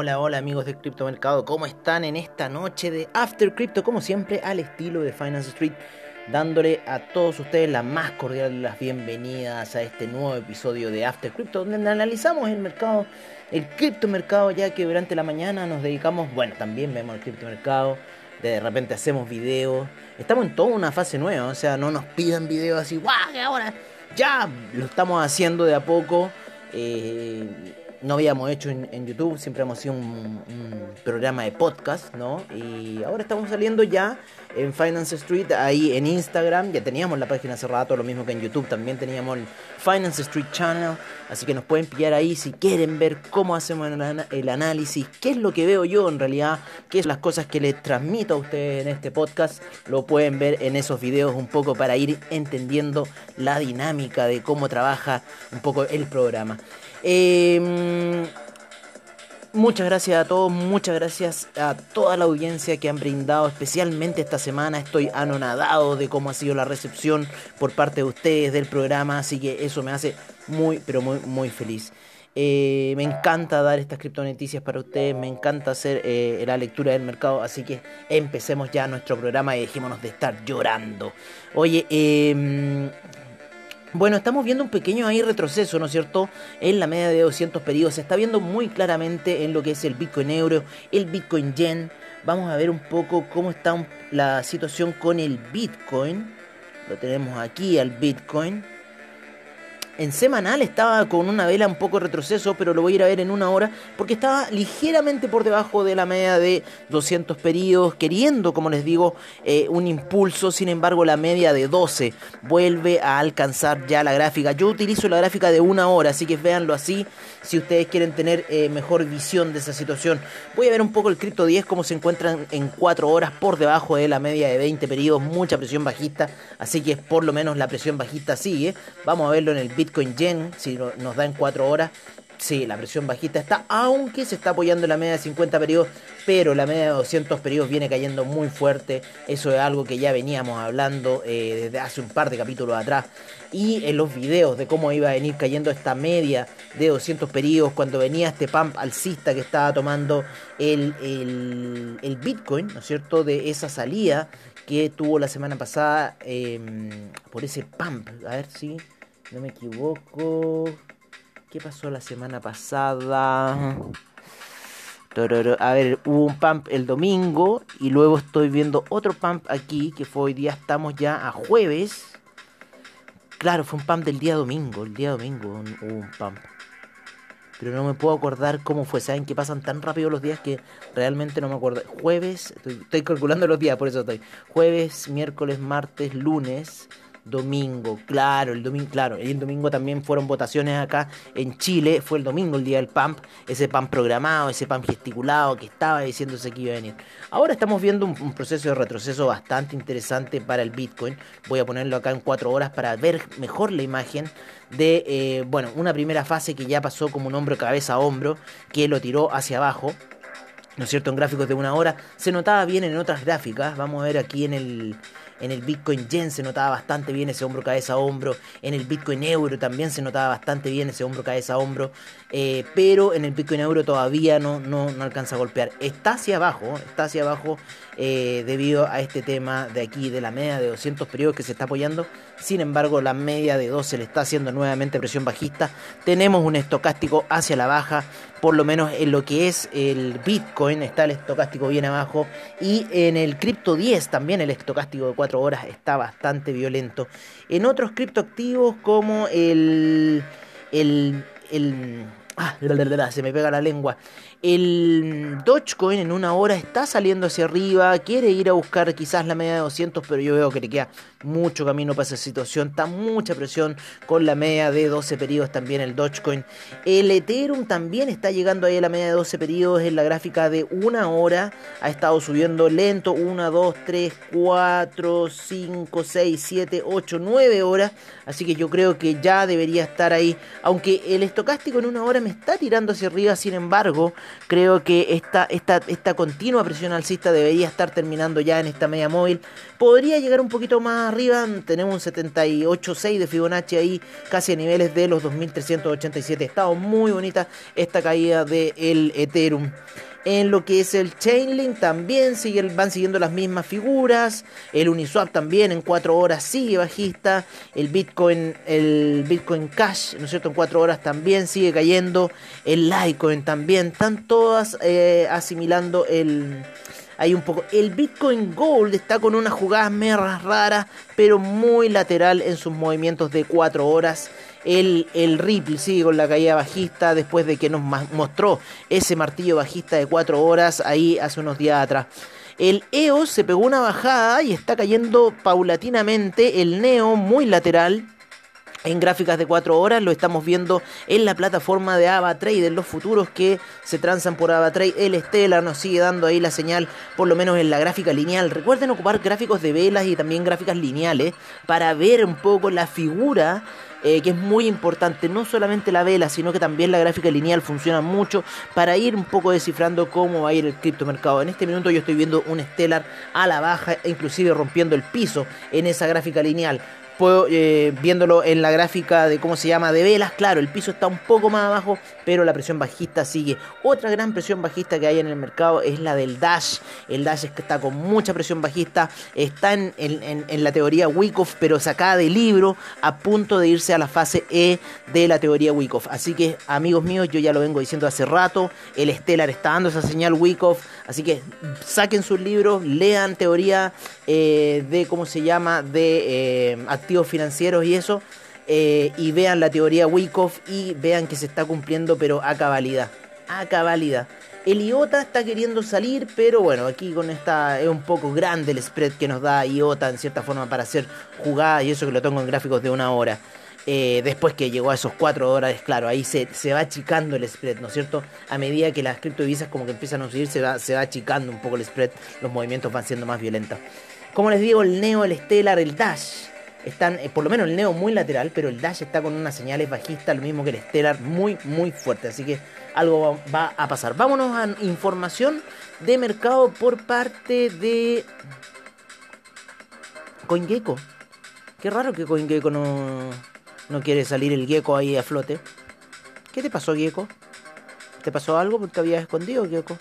Hola, hola, amigos del criptomercado, ¿cómo están en esta noche de After Crypto? Como siempre, al estilo de Finance Street, dándole a todos ustedes la más cordial de las bienvenidas a este nuevo episodio de After Crypto, donde analizamos el mercado, el criptomercado, ya que durante la mañana nos dedicamos, bueno, también vemos el criptomercado, de repente hacemos videos, estamos en toda una fase nueva, o sea, no nos pidan videos así, ¡guau! que ahora ya lo estamos haciendo de a poco. Eh, no habíamos hecho en, YouTube, siempre hemos sido un, programa de podcast, ¿no? Y ahora estamos saliendo ya en Finance Street, ahí en Instagram, ya teníamos la página hace rato, lo mismo que en YouTube, también teníamos el Finance Street Channel, así que nos pueden pillar ahí si quieren ver cómo hacemos el, análisis, qué es lo que veo yo en realidad, qué son las cosas que les transmito a ustedes en este podcast, lo pueden ver en esos videos un poco para ir entendiendo la dinámica de cómo trabaja un poco el programa. Eh, muchas gracias a todos, muchas gracias a toda la audiencia que han brindado, especialmente esta semana. Estoy anonadado de cómo ha sido la recepción por parte de ustedes del programa, así que eso me hace muy, pero muy, muy feliz. Eh, me encanta dar estas criptonoticias para ustedes, me encanta hacer eh, la lectura del mercado, así que empecemos ya nuestro programa y dejémonos de estar llorando. Oye, eh, bueno, estamos viendo un pequeño ahí retroceso, ¿no es cierto? En la media de 200 periodos. Se está viendo muy claramente en lo que es el Bitcoin euro, el Bitcoin yen. Vamos a ver un poco cómo está la situación con el Bitcoin. Lo tenemos aquí al Bitcoin. En semanal estaba con una vela un poco retroceso, pero lo voy a ir a ver en una hora, porque estaba ligeramente por debajo de la media de 200 periodos, queriendo, como les digo, eh, un impulso. Sin embargo, la media de 12 vuelve a alcanzar ya la gráfica. Yo utilizo la gráfica de una hora, así que véanlo así si ustedes quieren tener eh, mejor visión de esa situación. Voy a ver un poco el Crypto 10, cómo se encuentran en 4 horas por debajo de la media de 20 periodos, mucha presión bajista, así que por lo menos la presión bajista sigue. Vamos a verlo en el Bitcoin Bitcoin Yen, si nos da en 4 horas, sí, la presión bajista está, aunque se está apoyando en la media de 50 periodos, pero la media de 200 periodos viene cayendo muy fuerte. Eso es algo que ya veníamos hablando eh, desde hace un par de capítulos atrás. Y en los videos de cómo iba a venir cayendo esta media de 200 periodos, cuando venía este pump alcista que estaba tomando el, el, Bitcoin, ¿no es cierto?, de esa salida que tuvo la semana pasada em, por ese pump. A ver si no me equivoco. ¿Qué pasó la semana pasada? A ver, hubo un pump el domingo y luego estoy viendo otro pump aquí, que fue hoy día, estamos ya a jueves. Claro, fue un pump del día domingo, el día domingo hubo un pump. Pero no me puedo acordar cómo fue. Saben que pasan tan rápido los días que realmente no me acuerdo. Jueves, estoy calculando los días, por eso estoy. Jueves, miércoles, martes, lunes domingo, claro, el domingo, claro, el domingo también fueron votaciones acá en Chile, fue el domingo el día del PAMP, ese PAMP programado, ese PAMP gesticulado que estaba diciéndose que iba a venir. Ahora estamos viendo un, proceso de retroceso bastante interesante para el Bitcoin, voy a ponerlo acá en cuatro horas para ver mejor la imagen de, eh, bueno, una primera fase que ya pasó como un hombro cabeza a hombro, que lo tiró hacia abajo, ¿no es cierto? En gráficos de una hora. Se notaba bien en otras gráficas. Vamos a ver aquí en el, en el Bitcoin Yen se notaba bastante bien ese hombro cabeza hombro. En el Bitcoin Euro también se notaba bastante bien ese hombro cabeza hombro. Eh, pero en el Bitcoin Euro todavía no, no, no, alcanza a golpear. Está hacia abajo, está hacia abajo eh, debido a este tema de aquí, de la media de 200 periodos que se está apoyando. Sin embargo, la media de 12 le está haciendo nuevamente presión bajista. Tenemos un estocástico hacia la baja, por lo menos en lo que es el Bitcoin está el estocástico bien abajo. Y en el Crypto 10 también el estocástico de 4 horas está bastante violento. En otros criptoactivos como el, el, el Ah, se me pega la lengua. El Dogecoin en una hora está saliendo hacia arriba, quiere ir a buscar quizás la media de 200, pero yo veo que le queda mucho camino para esa situación, está mucha presión con la media de 12 periodos también el Dogecoin. El Ethereum también está llegando ahí a la media de 12 periodos en la gráfica de una hora, ha estado subiendo lento, 1, 2, 3, 4, 5, 6, 7, 8, 9 horas, así que yo creo que ya debería estar ahí, aunque el estocástico en una hora me está tirando hacia arriba, sin embargo, creo que esta, esta, esta continua presión alcista debería estar terminando ya en esta media móvil. Podría llegar un poquito más arriba, tenemos un 78.6 de Fibonacci ahí, casi a niveles de los 2387. Estado muy bonita esta caída del Ethereum. En lo que es el Chainlink también sigue, van siguiendo las mismas figuras. El Uniswap también en 4 horas sigue bajista. El Bitcoin, el Bitcoin Cash, ¿no es cierto? En 4 horas también sigue cayendo. El Litecoin también. Están todas eh, asimilando el, hay un poco. El Bitcoin Gold está con unas jugadas merras raras, pero muy lateral en sus movimientos de 4 horas. El, el Ripple sigue con la caída bajista después de que nos mostró ese martillo bajista de 4 horas ahí hace unos días atrás. El EOS se pegó una bajada y está cayendo paulatinamente. El NEO muy lateral en gráficas de 4 horas, lo estamos viendo en la plataforma de AvaTrade, en los futuros que se transan por AvaTrade. El Stellar nos sigue dando ahí la señal, por lo menos en la gráfica lineal. Recuerden ocupar gráficos de velas y también gráficas lineales para ver un poco la figura eh, que es muy importante, no solamente la vela, sino que también la gráfica lineal funciona mucho para ir un poco descifrando cómo va a ir el criptomercado. En este minuto yo estoy viendo un Stellar a la baja, inclusive rompiendo el piso en esa gráfica lineal. Puedo, eh, viéndolo en la gráfica de cómo se llama de velas, claro, el piso está un poco más abajo, pero la presión bajista sigue. Otra gran presión bajista que hay en el mercado es la del Dash. El Dash está con mucha presión bajista, está en, en, la teoría Wyckoff, pero sacada de libro, a punto de irse a la fase E de la teoría Wyckoff. Así que, amigos míos, yo ya lo vengo diciendo hace rato, el Stellar está dando esa señal Wyckoff, así que saquen sus libros, lean teoría eh, de cómo se llama, de eh, financieros y eso, eh, y vean la teoría Wyckoff y vean que se está cumpliendo, pero a cabalidad. A cabalidad. El IOTA está queriendo salir, pero bueno, aquí con esta es un poco grande el spread que nos da IOTA en cierta forma para hacer jugadas y eso que lo tengo en gráficos de una hora. después que llegó a esos 4 dólares, claro, ahí se, se, va achicando el spread, ¿no es cierto? A medida que las criptodivisas como que empiezan a subir, se va, se va achicando un poco el spread, los movimientos van siendo más violentos. Como les digo, el Neo, el Stellar, el Dash están, eh, por lo menos el Neo muy lateral, pero el Dash está con unas señales bajistas, lo mismo que el Stellar, muy, muy fuerte. Así que algo va, a pasar. Vámonos a información de mercado por parte de CoinGecko. Qué raro que CoinGecko no, no quiere salir el Gecko ahí a flote. ¿Qué te pasó, Gecko? ¿Te pasó algo porque habías escondido, Gecko?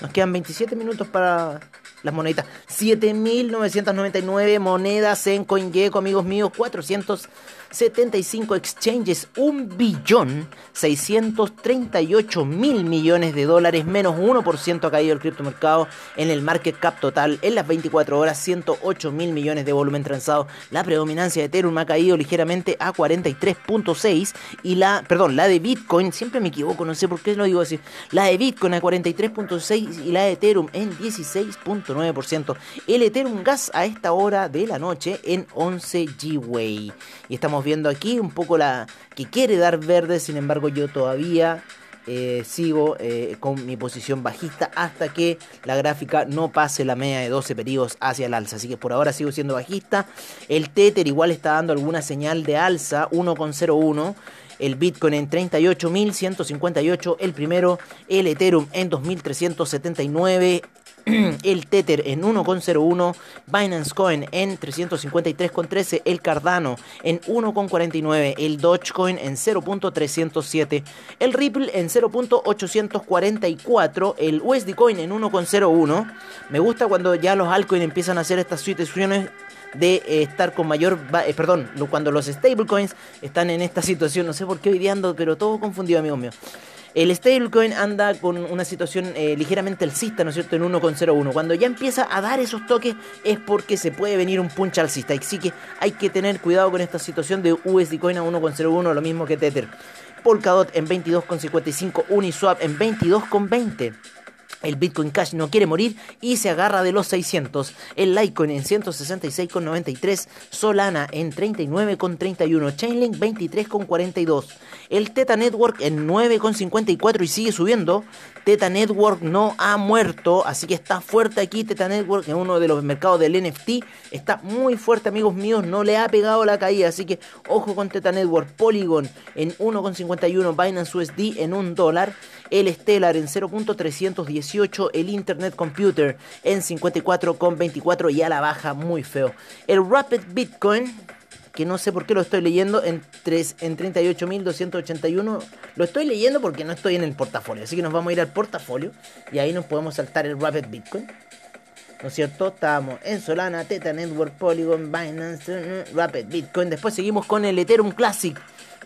Nos quedan 27 minutos para las moneditas. 7.999 monedas en CoinGecko, amigos míos. 400 75 exchanges, 1 billón 638 mil millones de dólares, menos 1% ha caído el criptomercado en el market cap total en las 24 horas, 108 mil millones de volumen transado. La predominancia de Ethereum ha caído ligeramente a 43.6 y la, perdón, la de Bitcoin, siempre me equivoco, no sé por qué lo digo así, la de Bitcoin a 43.6 y la de Ethereum en 16.9%. El Ethereum Gas a esta hora de la noche en 11 G-Way. Y estamos viendo aquí un poco la que quiere dar verde, sin embargo yo todavía eh, sigo eh, con mi posición bajista hasta que la gráfica no pase la media de 12 periodos hacia el alza. Así que por ahora sigo siendo bajista. El Tether igual está dando alguna señal de alza, 1,01. El Bitcoin en 38.158, el primero, el Ethereum en 2.379, el Tether en 1,01, Binance Coin en 353,13, el Cardano en 1,49, el Dogecoin en 0.307, el Ripple en 0.844, el USD Coin en 1,01. Me gusta cuando ya los altcoins empiezan a hacer estas situaciones de eh, estar con mayor, eh, perdón, cuando los stablecoins están en esta situación, no sé por qué hoy pero todo confundido, amigos míos. El stablecoin anda con una situación eh, ligeramente alcista, ¿no es cierto?, en 1,01. Cuando ya empieza a dar esos toques es porque se puede venir un punch alcista. Así que hay que tener cuidado con esta situación de USD Coin a 1,01, lo mismo que Tether. Polkadot en 22,55, Uniswap en 22,20. El Bitcoin Cash no quiere morir y se agarra de los 600. El Litecoin en 166,93. Solana en 39,31. Chainlink 23,42. El Teta Network en 9,54 y sigue subiendo. Teta Network no ha muerto, así que está fuerte aquí. Teta Network en uno de los mercados del NFT. Está muy fuerte, amigos míos. No le ha pegado la caída, así que ojo con Teta Network. Polygon en 1,51. Binance USD en 1 dólar. El Stellar en 0.318. El Internet Computer en 54,24 y a la baja muy feo. El Rapid Bitcoin que no sé por qué lo estoy leyendo en, en 38.281. Lo estoy leyendo porque no estoy en el portafolio. Así que nos vamos a ir al portafolio y ahí nos podemos saltar el Rapid Bitcoin. ¿No es cierto? Estamos en Solana, Teta Network, Polygon, Binance, Rapid Bitcoin. Después seguimos con el Ethereum Classic.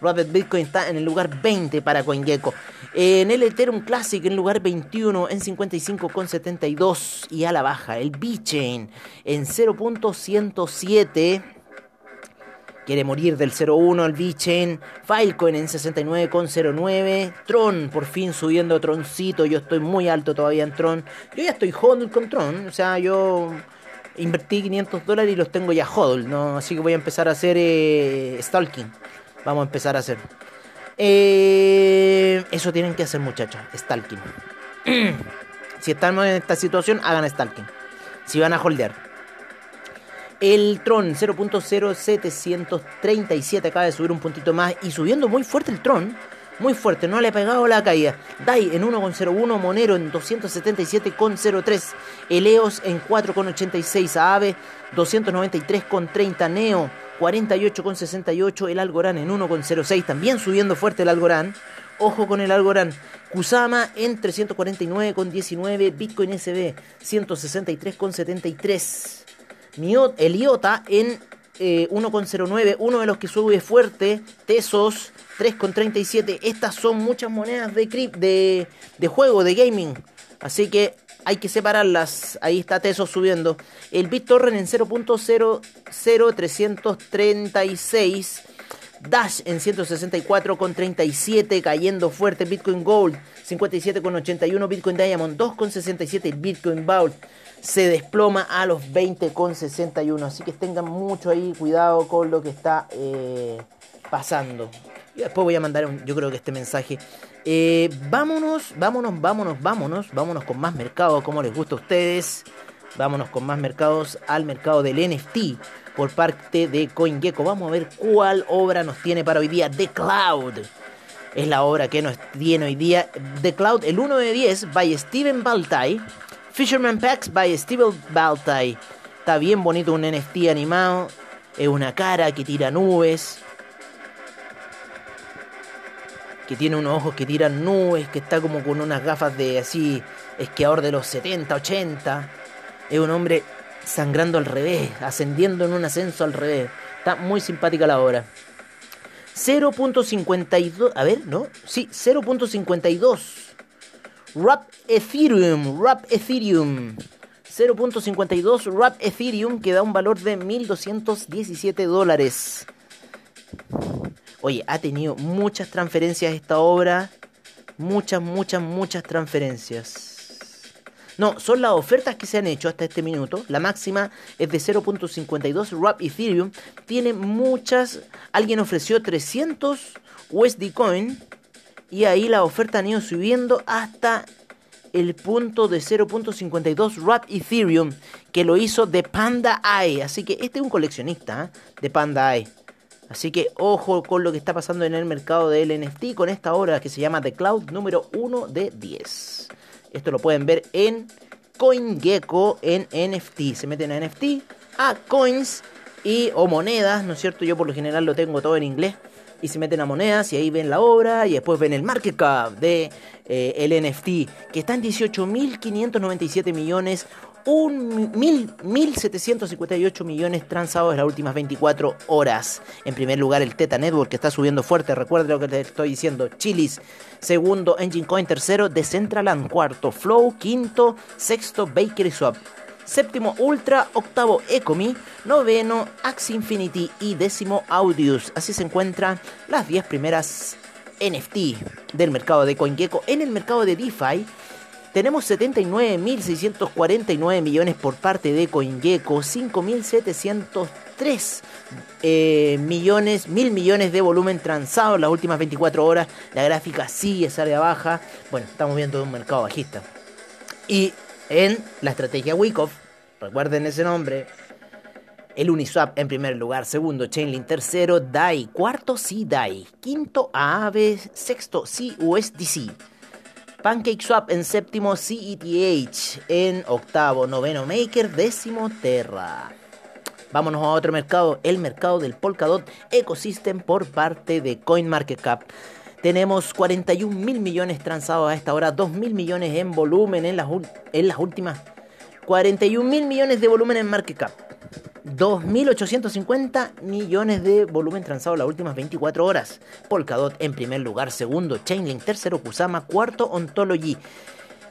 Rapid Bitcoin está en el lugar 20 para CoinGecko. En el Ethereum Classic en el lugar 21 en 55,72 y a la baja. El B-Chain en 0.107 quiere morir del 01 al V-Chain, Filecoin en 69,09, Tron por fin subiendo Troncito, yo estoy muy alto todavía en Tron, yo ya estoy hodl con Tron, o sea, yo invertí 500 dólares y los tengo ya hodl, así que voy a empezar a hacer eh, stalking, vamos a empezar a hacer. Eh, eso tienen que hacer muchachos, stalking. si estamos en esta situación, hagan stalking. Si van a holdear. El Tron 0.0737 acaba de subir un puntito más y subiendo muy fuerte el Tron. Muy fuerte, no le ha pegado la caída. DAI en 1,01, Monero en 277,03, Eleos en 4,86, Aave 293,30, Neo 48,68, el Algorand en 1,06, también subiendo fuerte el Algorand. Ojo con el Algorand. Kusama en 349,19, Bitcoin SB 163,73 el IOTA en 1,09, eh, uno de los que sube fuerte, Tesos 3,37. Estas son muchas monedas de, de, de juego, de gaming. Así que hay que separarlas. Ahí está Tesos subiendo. El BitTorrent en 0.00336. Dash en 164,37 cayendo fuerte. Bitcoin Gold 57,81. Bitcoin Diamond 2,67. Bitcoin Vault se desploma a los 20,61. Así que tengan mucho ahí cuidado con lo que está eh, pasando. Y después voy a mandar, yo creo que este mensaje. Eh, vámonos, vámonos, vámonos, vámonos. Vámonos con más mercados, como les gusta a ustedes. Vámonos con más mercados al mercado del NFT por parte de CoinGecko. Vamos a ver cuál obra nos tiene para hoy día. The Cloud. Es la obra que nos tiene hoy día. The Cloud, el 1 de 10, by Steven Baltai. Fisherman Packs by Steve Baltai. Está bien bonito un NFT animado. Es una cara que tira nubes. Que tiene unos ojos que tiran nubes. Que está como con unas gafas de así. Esquiador de los 70, 80. Es un hombre sangrando al revés. Ascendiendo en un ascenso al revés. Está muy simpática la obra. 0.52. A ver, ¿no? Sí, 0.52 Wrap Ethereum, Wrap Ethereum. 0.52 Wrap Ethereum que da un valor de 1.217 dólares. Oye, ha tenido muchas transferencias esta obra. Muchas, muchas, muchas transferencias. No, son las ofertas que se han hecho hasta este minuto. La máxima es de 0.52 Wrap Ethereum. Tiene muchas. Alguien ofreció 300 USD Coin y ahí la oferta han ido subiendo hasta el punto de 0.52 RAP Ethereum que lo hizo de Panda Eye. Así que este es un coleccionista ¿eh? de Panda Eye. Así que ojo con lo que está pasando en el mercado del NFT con esta obra que se llama The Cloud número 1 de 10. Esto lo pueden ver en CoinGecko en NFT. Se meten a NFT, a coins y o monedas, ¿no es cierto? Yo por lo general lo tengo todo en inglés y se meten a monedas y ahí ven la obra y después ven el market cap de eh, el NFT que está en 18.597 millones, 1.758 millones transados en las últimas 24 horas. En primer lugar el Teta Network que está subiendo fuerte, recuerda lo que te estoy diciendo, Chilis, segundo Engine Coin, tercero Decentraland, cuarto Flow, quinto, sexto Bakery Swap. Séptimo Ultra, octavo Ecomi, noveno Axie Infinity. Y décimo Audius. Así se encuentran las 10 primeras NFT del mercado de CoinGecko. En el mercado de DeFi, Tenemos 79.649 millones por parte de CoinGecko, 5.703 eh, millones, mil millones de volumen transado en las últimas 24 horas. La gráfica sigue, sale a baja. Bueno, estamos viendo un mercado bajista. Y en la estrategia Wyckoff, recuerden ese nombre, el Uniswap en primer lugar, segundo Chainlink, tercero DAI, cuarto CDAI, quinto AAVE, sexto CUSDC. PancakeSwap en séptimo CETH, en octavo noveno Maker, décimo Terra. Vámonos a otro mercado, el mercado del Polkadot Ecosystem por parte de CoinMarketCap. Tenemos 41 mil millones transados a esta hora, 2 mil millones en volumen en las, en las últimas. 41 mil millones de volumen en market cap. 2.850 millones de volumen transado las últimas 24 horas. Polkadot en primer lugar, segundo Chainlink, tercero Kusama, cuarto Ontology.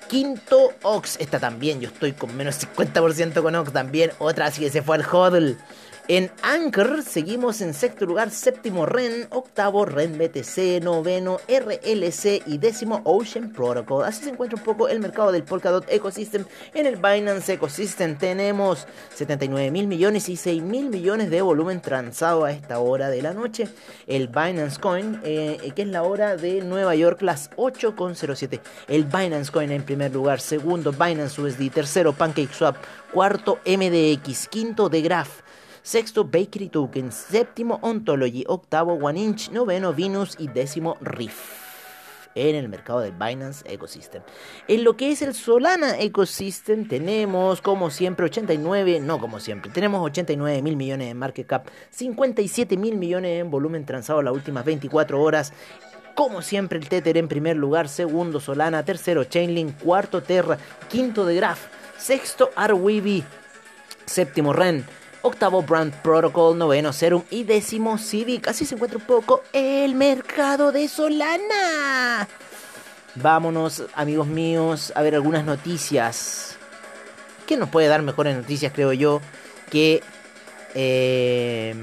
Quinto Ox, está también, yo estoy con menos 50% con Ox también, otra así que se fue al hodl. En Anchor seguimos en sexto lugar, séptimo REN, octavo REN BTC, noveno RLC y décimo Ocean Protocol. Así se encuentra un poco el mercado del Polkadot Ecosystem. En el Binance Ecosystem tenemos 79 mil millones y 6 mil millones de volumen transado a esta hora de la noche. El Binance Coin, eh, que es la hora de Nueva York, las 8.07. El Binance Coin en primer lugar, segundo Binance USD, tercero PancakeSwap, cuarto MDX, quinto The Graph sexto Bakery Token, séptimo Ontology, octavo One Inch, noveno Venus. Y décimo Riff. En el mercado del Binance Ecosystem. En lo que es el Solana Ecosystem tenemos como siempre 89, no como siempre, tenemos 89 mil millones en market cap, 57 mil millones en volumen transado las últimas 24 horas. Como siempre el Tether en primer lugar, segundo Solana, tercero Chainlink, cuarto Terra, quinto de Graph, sexto Arweeby, séptimo Ren, octavo Brand Protocol, noveno Serum y décimo Civic. Así se encuentra un poco el mercado de Solana. Vámonos, amigos míos, a ver algunas noticias. ¿Qué nos puede dar mejores noticias, creo yo, que eh,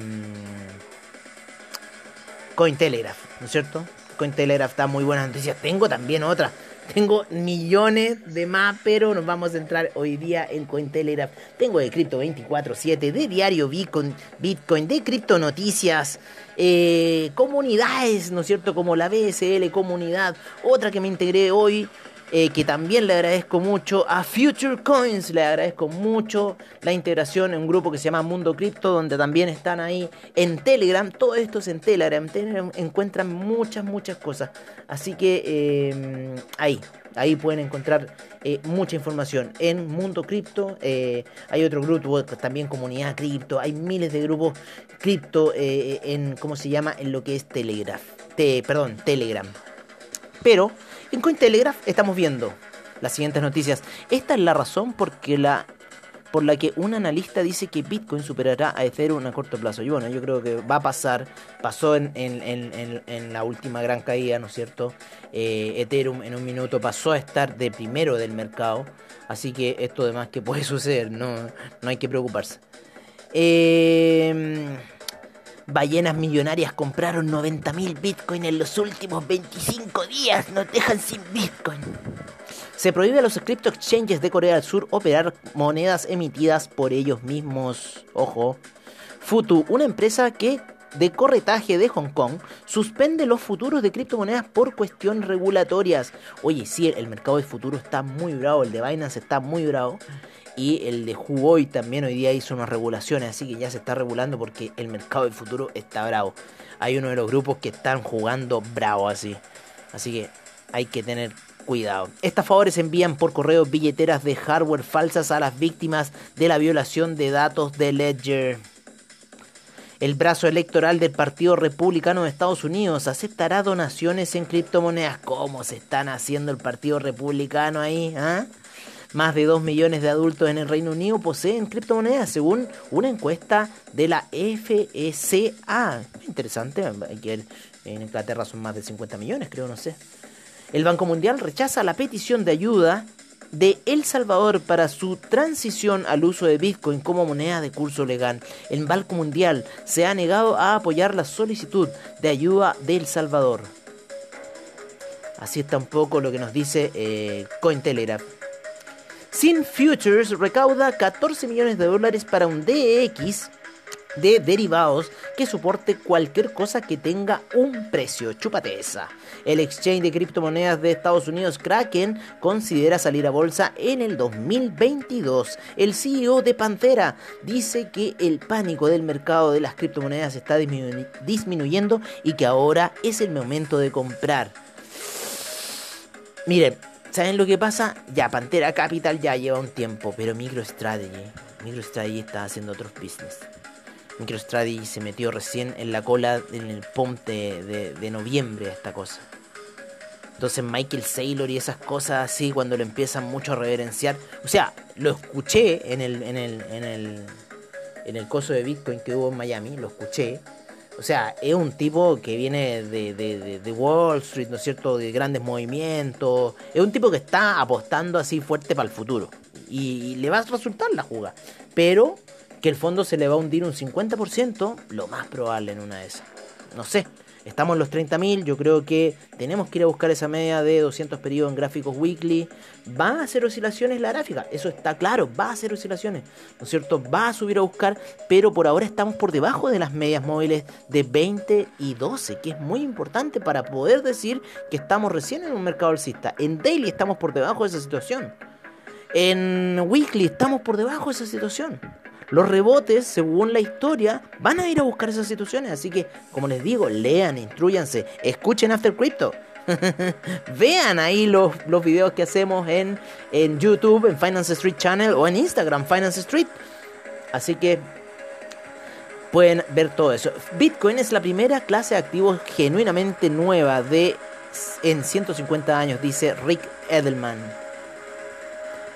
Cointelegraph, ¿no es cierto? Cointelegraph da muy buenas noticias. Tengo también otra tengo millones de más, pero nos vamos a entrar hoy día en Cointelegraph. Tengo de Crypto 24-7, de Diario Bitcoin, Bitcoin de Cripto Noticias, eh, comunidades, ¿no es cierto? Como la BSL Comunidad, otra que me integré hoy, eh, que también le agradezco mucho a Future Coins, le agradezco mucho la integración en un grupo que se llama Mundo Cripto, donde también están ahí en Telegram, todo esto es en Telegram, Telegram encuentran muchas, muchas cosas, así que eh, ahí, ahí pueden encontrar eh, mucha información en Mundo Cripto. hay otro grupo, también comunidad cripto. Hay miles de grupos cripto en, ¿cómo se llama? En lo que es Telegraph. perdón, Telegram. Pero en Cointelegraph estamos viendo las siguientes noticias. Esta es la razón por, la, por la que un analista dice que Bitcoin superará a Ethereum a corto plazo. Y bueno, yo creo que va a pasar. Pasó en, la última gran caída, ¿no es cierto? Eh, Ethereum en un minuto pasó a estar de primero del mercado. Así que esto demás que puede suceder, no, no hay que preocuparse. Eh Ballenas millonarias compraron 90.000 Bitcoin en los últimos 25 días. Nos dejan sin Bitcoin. Se prohíbe a los crypto exchanges de Corea del Sur operar monedas emitidas por ellos mismos. Ojo. Futu, una empresa que de corretaje de Hong Kong suspende los futuros de criptomonedas por cuestiones regulatorias. Oye, sí, el mercado de futuro está muy bravo, el de Binance está muy bravo. Y el de Huawei también hoy día hizo unas regulaciones, así que ya se está regulando porque el mercado del futuro está bravo. Hay uno de los grupos que están jugando bravo así. Así que hay que tener cuidado. Estafadores envían por correo billeteras de hardware falsas a las víctimas de la violación de datos de Ledger. El brazo electoral del Partido Republicano de Estados Unidos aceptará donaciones en criptomonedas. ¿Cómo se están haciendo el Partido Republicano ahí? ¿Ah? Más de 2 millones de adultos en el Reino Unido poseen criptomonedas, según una encuesta de la FECA. Interesante, en Inglaterra son más de 50 millones, creo, no sé. El Banco Mundial rechaza la petición de ayuda de El Salvador para su transición al uso de Bitcoin como moneda de curso legal. El Banco Mundial se ha negado a apoyar la solicitud de ayuda de El Salvador. Así está un poco lo que nos dice eh. Sin Futures recauda 14 millones de dólares para un DX de derivados que soporte cualquier cosa que tenga un precio. Chúpate esa. El exchange de criptomonedas de Estados Unidos, Kraken, considera salir a bolsa en el 2022. El CEO de Pantera dice que el pánico del mercado de las criptomonedas está disminuyendo y que ahora es el momento de comprar. Miren, ¿saben lo que pasa? Ya, Pantera Capital ya lleva un tiempo, pero MicroStrategy, MicroStrategy está haciendo otros business. MicroStrategy se metió recién en la cola en el pump de, noviembre a esta cosa. Entonces Michael Saylor y esas cosas así cuando lo empiezan mucho a reverenciar. O sea, lo escuché en el, en el, en el, en el coso de Bitcoin que hubo en Miami, lo escuché. O sea, es un tipo que viene de, de, de, Wall Street, ¿no es cierto? De grandes movimientos. Es un tipo que está apostando así fuerte para el futuro. Y, y le va a resultar la jugada. Pero que el fondo se le va a hundir un 50%, lo más probable en una de esas. No sé, estamos en los 30.000, yo creo que tenemos que ir a buscar esa media de 200 periodos en gráficos weekly. Va a hacer oscilaciones la gráfica, eso está claro, va a hacer oscilaciones, ¿no es cierto? Va a subir a buscar, pero por ahora estamos por debajo de las medias móviles de 20 y 12, que es muy importante para poder decir que estamos recién en un mercado alcista. En daily estamos por debajo de esa situación. En weekly estamos por debajo de esa situación los rebotes, según la historia, van a ir a buscar esas situaciones. Así que, como les digo, lean, instruyanse, escuchen After Crypto. Vean ahí los, los videos que hacemos en, en YouTube, en Finance Street Channel o en Instagram, Finance Street. Así que pueden ver todo eso. Bitcoin es la primera clase de activos genuinamente nueva de en 150 años, dice Rick Edelman.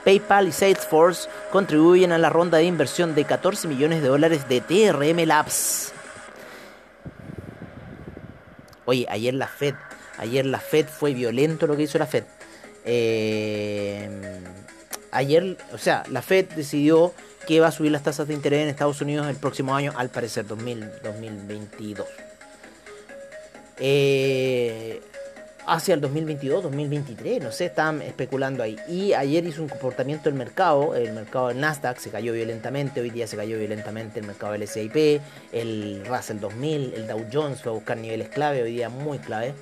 PayPal y Salesforce contribuyen a la ronda de inversión de 14 millones de dólares de TRM Labs. Oye, ayer la Fed, ayer la Fed fue violento lo que hizo la Fed. Eh, ayer, o sea, la Fed decidió que va a subir las tasas de interés en Estados Unidos el próximo año, al parecer 2022. Eh, hacia el 2022, 2023, no sé, están especulando ahí. Y ayer hizo un comportamiento el mercado, el mercado del Nasdaq se cayó violentamente, hoy día se cayó violentamente el mercado del S&P, el Russell 2000, el Dow Jones fue a buscar niveles clave, hoy día muy clave.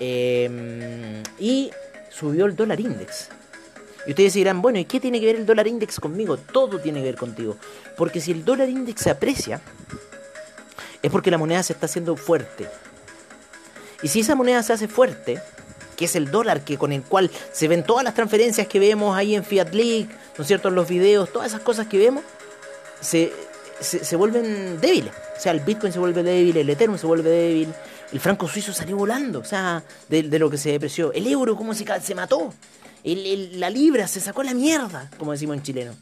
Em, y subió el dólar index. Y ustedes dirán, bueno, ¿y qué tiene que ver el dólar index conmigo? Todo tiene que ver contigo. Porque si el dólar index se aprecia, es porque la moneda se está haciendo fuerte. Y si esa moneda se hace fuerte, que es el dólar que con el cual se ven todas las transferencias que vemos ahí en Fiat League, ¿no es cierto? En los videos, todas esas cosas que vemos, se, se, vuelven débiles. O sea, el Bitcoin se vuelve débil, el Ethereum se vuelve débil, el franco suizo salió volando, o sea, de, lo que se depreció. El euro, ¿cómo se, se mató? la libra se sacó la mierda, como decimos en chileno.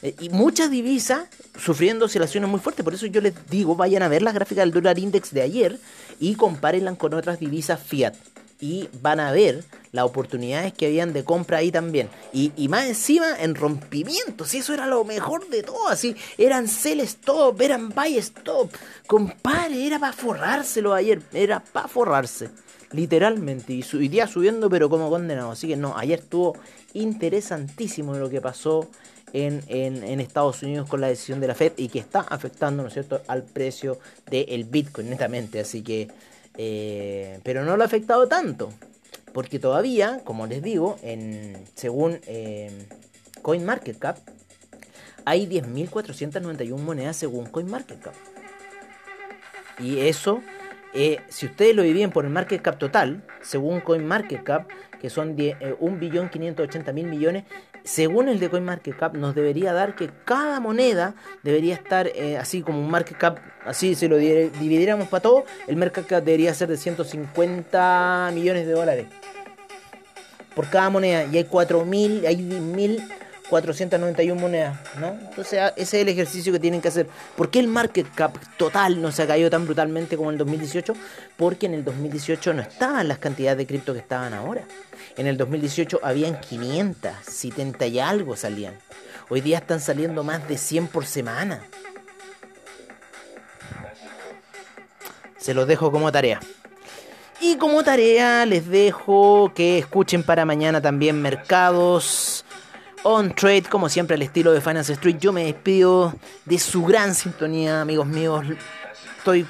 Eh, y muchas divisas sufriendo oscilaciones muy fuertes. Por eso yo les digo, vayan a ver las gráficas del dólar index de ayer y compárenlas con otras divisas fiat. Y van a ver las oportunidades que habían de compra ahí también. Y, más encima en rompimiento. Si eso era lo mejor de todo. Así eran sell stop, eran buy stop. Compare, era para forrárselo ayer. Era para forrarse. Literalmente. Y iría subiendo, pero como condenado. Así que no, ayer estuvo interesantísimo lo que pasó en, Estados Unidos con la decisión de la Fed y que está afectando, ¿no es cierto?, al precio del Bitcoin, netamente. Así que, eh, pero no lo ha afectado tanto, porque todavía, como les digo, en, según eh, CoinMarketCap, hay 10.491 monedas según CoinMarketCap. Y eso, eh, si ustedes lo dividen por el market cap total, según CoinMarketCap, que son 1.580.000 millones, según el de CoinMarketCap, nos debería dar que cada moneda debería estar eh, así como un market cap, así si lo dividiéramos para todo, el market cap debería ser de 150 millones de dólares por cada moneda. Y hay 4.000, hay 1.491 monedas, ¿no? Entonces ese es el ejercicio que tienen que hacer. ¿Por qué el market cap total no se ha caído tan brutalmente como en el 2018? Porque en el 2018 no estaban las cantidades de cripto que estaban ahora. En el 2018 habían 500, 70 y algo salían. Hoy día están saliendo más de 100 por semana. Se los dejo como tarea. Y como tarea les dejo que escuchen para mañana también mercados. On Trade, como siempre, al estilo de Finance Street. Yo me despido de su gran sintonía, amigos míos. Estoy,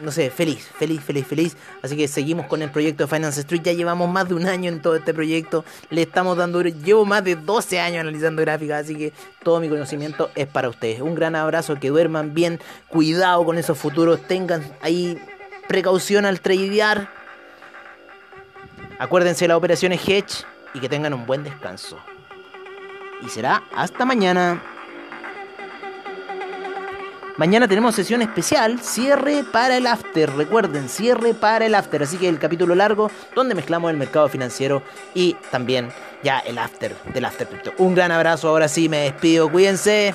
no sé, feliz, feliz, feliz, feliz. Así que seguimos con el proyecto de Finance Street. Ya llevamos más de un año en todo este proyecto. Le estamos dando. Llevo más de 12 años analizando gráficas. Así que todo mi conocimiento es para ustedes. Un gran abrazo, que duerman bien. Cuidado con esos futuros. Tengan ahí precaución al tradear. Acuérdense de las operaciones hedge y que tengan un buen descanso. Y será hasta mañana. Mañana tenemos sesión especial, cierre para el after. Recuerden, cierre para el after. Así que el capítulo largo donde mezclamos el mercado financiero y también ya el after del after Un gran abrazo, ahora sí me despido, cuídense.